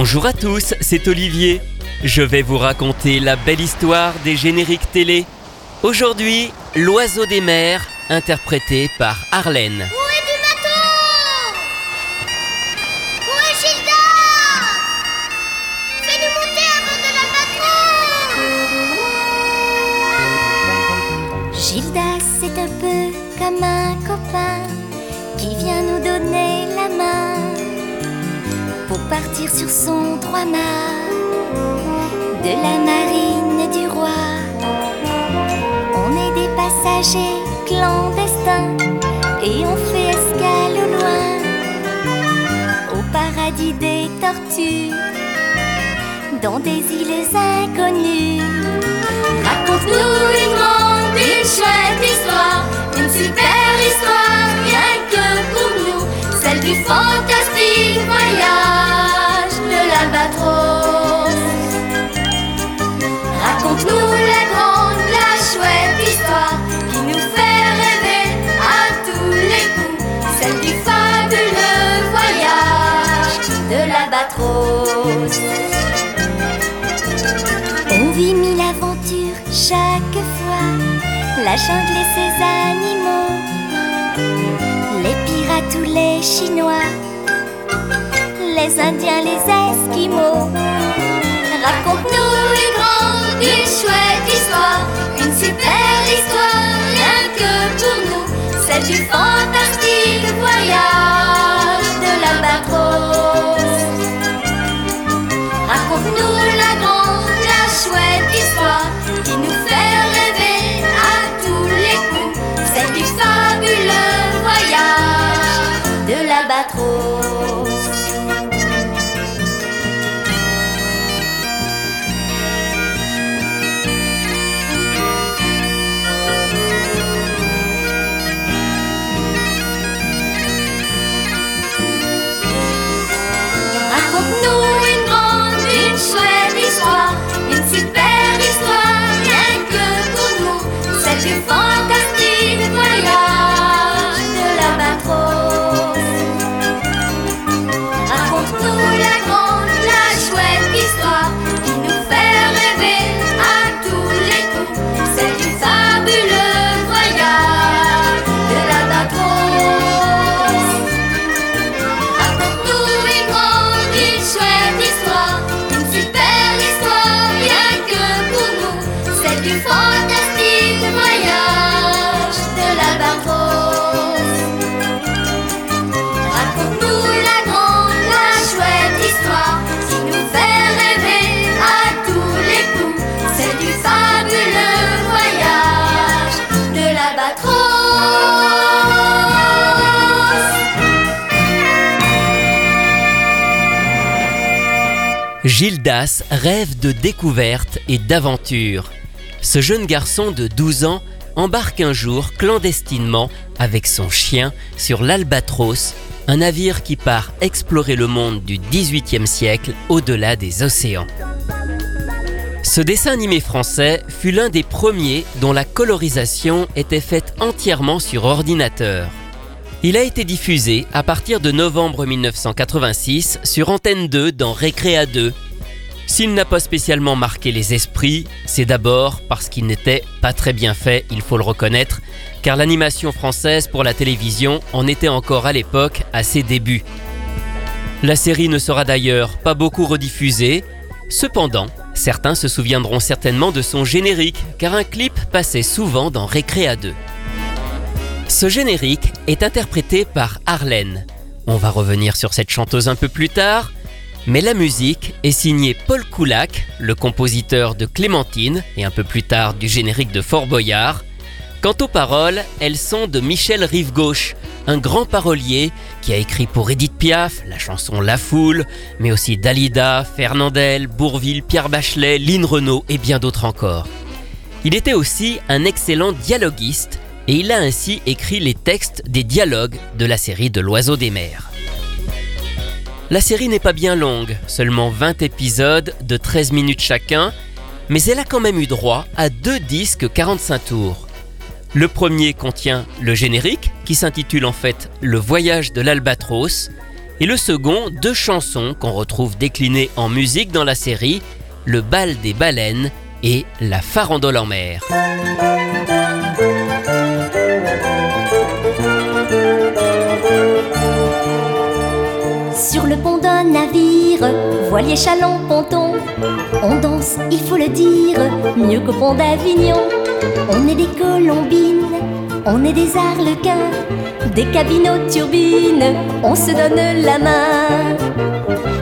Bonjour à tous, c'est Olivier. Je vais vous raconter la belle histoire des génériques télé. Aujourd'hui, L'oiseau des mers, interprété par Arlène. Où est du bateau Où est Gilda? Fais-nous monter avant de la patrouille Gildas, pour partir sur son droit-mât de la marine du roi. On est des passagers clandestins et on fait escale au loin au paradis des tortues dans des îles inconnues. Raconte-nous une grande, une chouette histoire, une super histoire, rien que pour du fantastique voyage de l'Albatros. Raconte-nous la grande, la chouette histoire qui nous fait rêver à tous les coups, celle du fabuleux voyage de l'Albatros. On vit mille aventures chaque fois, la jungle et ses animaux, ou les Chinois, les Indiens, les Esquimaux. Raconte-nous une grande, une chouette histoire, une super histoire, rien que pour nous, celle du fantastique voyage de l'Albatros. Raconte-nous la grande, la chouette histoire l'Albatros. Gildas rêve de découverte et d'aventure. Ce jeune garçon de 12 ans embarque un jour clandestinement avec son chien sur l'Albatros, un navire qui part explorer le monde du XVIIIe siècle au-delà des océans. Ce dessin animé français fut l'un des premiers dont la colorisation était faite entièrement sur ordinateur. Il a été diffusé à partir de novembre 1986 sur Antenne 2 dans Récréa 2. S'il n'a pas spécialement marqué les esprits, c'est d'abord parce qu'il n'était pas très bien fait, il faut le reconnaître, car l'animation française pour la télévision en était encore à l'époque à ses débuts. La série ne sera d'ailleurs pas beaucoup rediffusée, cependant, certains se souviendront certainement de son générique, car un clip passait souvent dans Récréa 2. Ce générique est interprété par Arlène. On va revenir sur cette chanteuse un peu plus tard, mais la musique est signée Paul Coulac, le compositeur de Clémentine et un peu plus tard du générique de Fort Boyard. Quant aux paroles, elles sont de Michel Rive-Gauche, un grand parolier qui a écrit pour Edith Piaf la chanson La Foule, mais aussi Dalida, Fernandel, Bourville, Pierre Bachelet, Lynn Renault et bien d'autres encore. Il était aussi un excellent dialoguiste et il a ainsi écrit les textes des dialogues de la série de l'Oiseau des mers. La série n'est pas bien longue, seulement 20 épisodes de 13 minutes chacun, mais elle a quand même eu droit à deux disques 45 tours. Le premier contient le générique, qui s'intitule en fait Le voyage de l'Albatros, Et le second, deux chansons qu'on retrouve déclinées en musique dans la série, Le bal des baleines et La farandole en mer. Voilier, on danse, il faut le dire, mieux qu'au pont d'Avignon. On est des colombines, on est des arlequins, des cabines aux turbines, on se donne la main.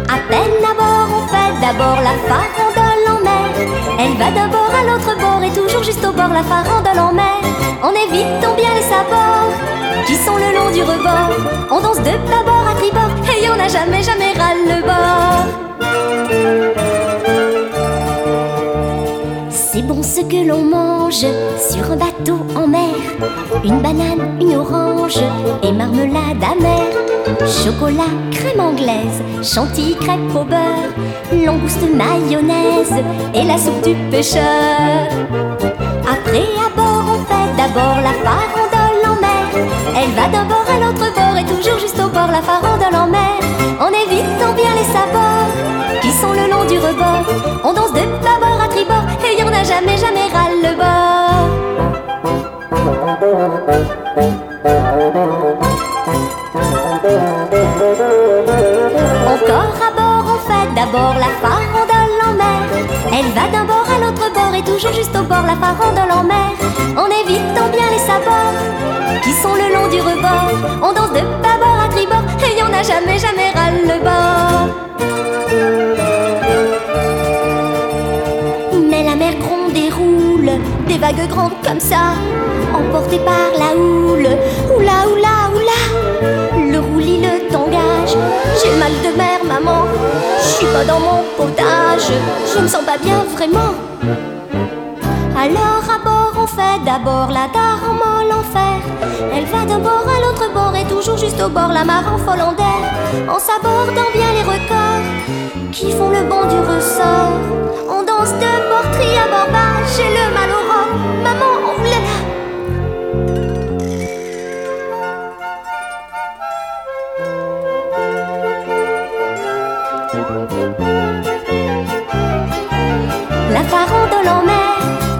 À peine à bord, on fait d'abord la farandole en mer. Elle va d'un bord à l'autre bord et toujours juste au bord la farandole en mer. On évite tant bien les sabords qui sont le long du rebord. On danse de bâbord à tribord et on n'a jamais, jamais ce que l'on mange sur un bateau en mer. Une banane, une orange et marmelade amère. Chocolat, crème anglaise, chantilly, crêpe au beurre, langouste, mayonnaise et la soupe du pêcheur. Après à bord, on fait d'abord la farandole toujours juste au bord la farandole en mer. On évite tant bien les sabords qui sont le long du rebord. On danse de bâbord à tribord et y en a jamais, jamais râle le bord. Mais la mer gronde et roule, des vagues grandes comme ça, emportées par la houle. Oula, oula, oula, le roulis, le tangage. J'ai mal de mer, maman, je suis pas dans mon potage, je me sens pas bien vraiment. Alors à bord on fait d'abord la gare en molle enfer Elle va d'un bord à l'autre bord et toujours juste au bord la mare en folle en s'abordant bien les records qui font le bon du ressort. On danse de bord tri à bord bas, j'ai le mal au rhum Maman, là là. La farandole en mer,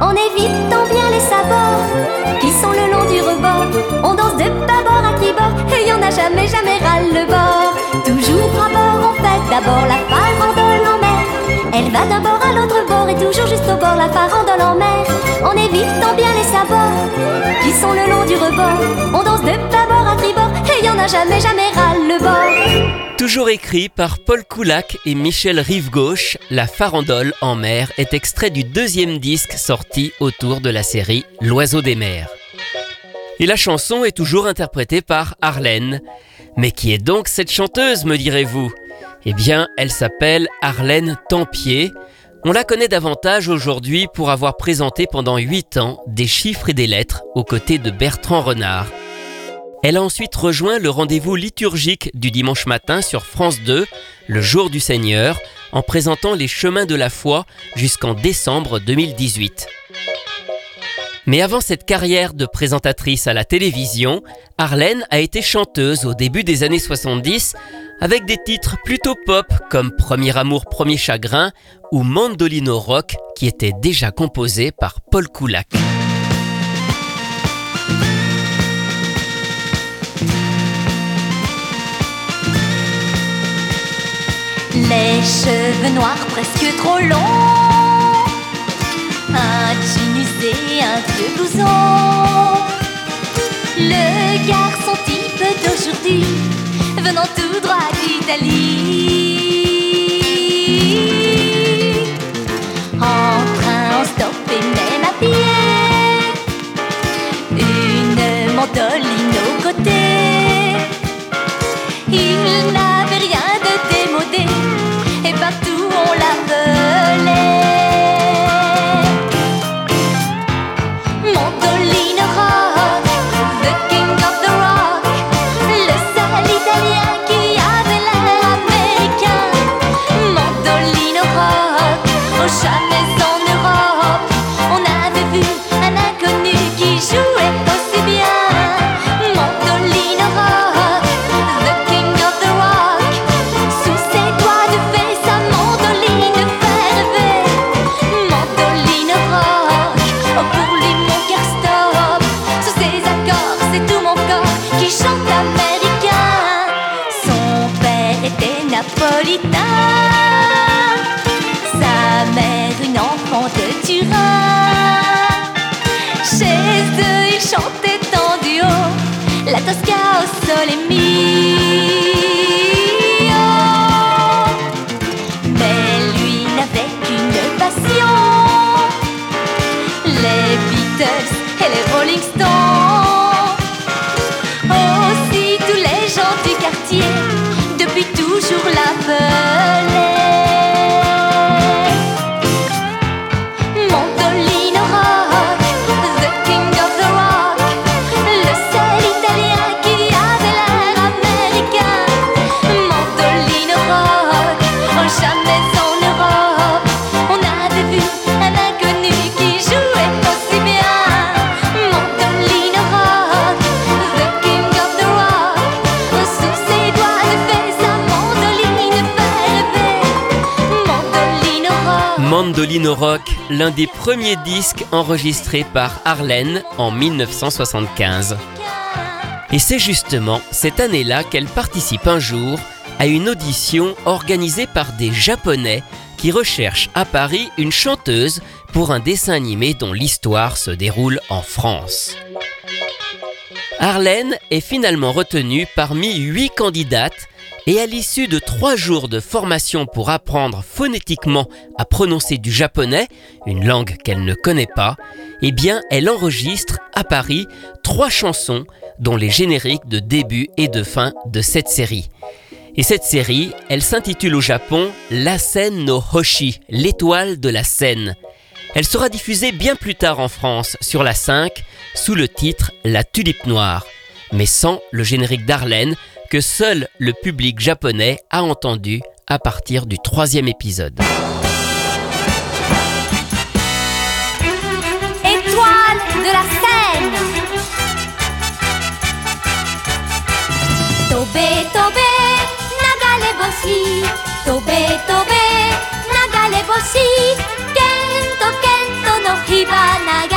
on évite tant bien les sabords qui sont le long du rebord. On danse de bâbord à tribord et y en a jamais, jamais râle le bord. Toujours à bord, on fait d'abord la farandole en mer. Elle va d'un bord à l'autre bord et toujours juste au bord la farandole en mer. On évite tant bien les sabords qui sont le long du rebord. Et y en a jamais, jamais râle le bord. Toujours écrit par Paul Coulac et Michel Rive-Gauche, La farandole en mer est extrait du deuxième disque sorti autour de la série L'oiseau des mers. Et la chanson est toujours interprétée par Arlène. Mais qui est donc cette chanteuse, me direz-vous? Eh bien, elle s'appelle Arlène Tempier. On la connaît davantage aujourd'hui pour avoir présenté pendant 8 ans des chiffres et des lettres aux côtés de Bertrand Renard. Elle a ensuite rejoint le rendez-vous liturgique du dimanche matin sur France 2, le jour du Seigneur, en présentant les chemins de la foi jusqu'en décembre 2018. Mais avant cette carrière de présentatrice à la télévision, Arlène a été chanteuse au début des années 70 avec des titres plutôt pop comme Premier amour, premier chagrin ou Mandolino rock qui étaient déjà composés par Paul Coulac. Les cheveux noirs presque trop longs. Un jean usé, un vieux blouson. Le garçon type d'aujourd'hui Venant tout droit d'Italie Chez eux, ils chantaient en duo la Tosca au sole mio. Rock, l'un des premiers disques enregistrés par Arlène en 1975. Et c'est justement cette année-là qu'elle participe un jour à une audition organisée par des Japonais qui recherchent à Paris une chanteuse pour un dessin animé dont l'histoire se déroule en France. Arlène est finalement retenue parmi huit candidates et à l'issue de trois jours de formation pour apprendre phonétiquement à prononcer du japonais, une langue qu'elle ne connaît pas, eh elle enregistre à Paris trois chansons dont les génériques de début et de fin de cette série. Et cette série, elle s'intitule au Japon La Seine no Hoshi, l'étoile de la Seine. Elle sera diffusée bien plus tard en France sur la 5 sous le titre La Tulipe Noire, mais sans le générique d'Arlène que seul le public japonais a entendu à partir du troisième épisode. Étoile de la Seine Tobé, tobé, nagale boshi Tobé, tobé, nagale boshi Kento, kento no hibana ga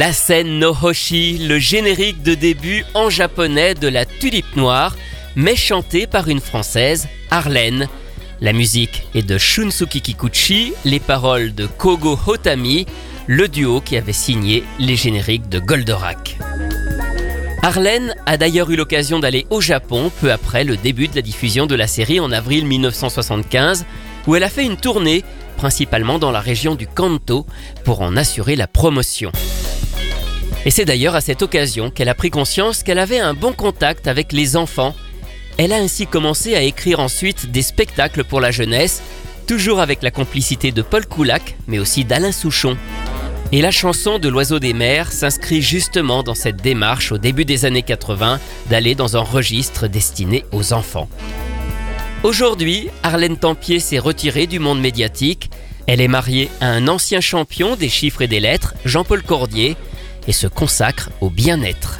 La scène no Hoshi, le générique de début en japonais de la Tulipe Noire, mais chanté par une française, Arlène. La musique est de Shunsuke Kikuchi, les paroles de Kogo Hotami, le duo qui avait signé les génériques de Goldorak. Arlène a d'ailleurs eu l'occasion d'aller au Japon peu après le début de la diffusion de la série en avril 1975, où elle a fait une tournée, principalement dans la région du Kanto, pour en assurer la promotion. Et c'est d'ailleurs à cette occasion qu'elle a pris conscience qu'elle avait un bon contact avec les enfants. Elle a ainsi commencé à écrire ensuite des spectacles pour la jeunesse, toujours avec la complicité de Paul Coulac, mais aussi d'Alain Souchon. Et la chanson de l'oiseau des mers s'inscrit justement dans cette démarche au début des années 80 d'aller dans un registre destiné aux enfants. Aujourd'hui, Arlène Tampier s'est retirée du monde médiatique. Elle est mariée à un ancien champion des chiffres et des lettres, Jean-Paul Cordier, et se consacre au bien-être.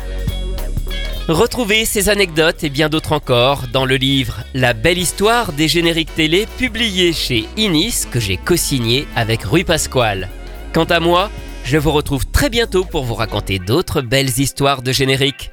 Retrouvez ces anecdotes et bien d'autres encore dans le livre La belle histoire des génériques télé publié chez Inis que j'ai co-signé avec Rui Pasquale. Quant à moi, je vous retrouve très bientôt pour vous raconter d'autres belles histoires de génériques.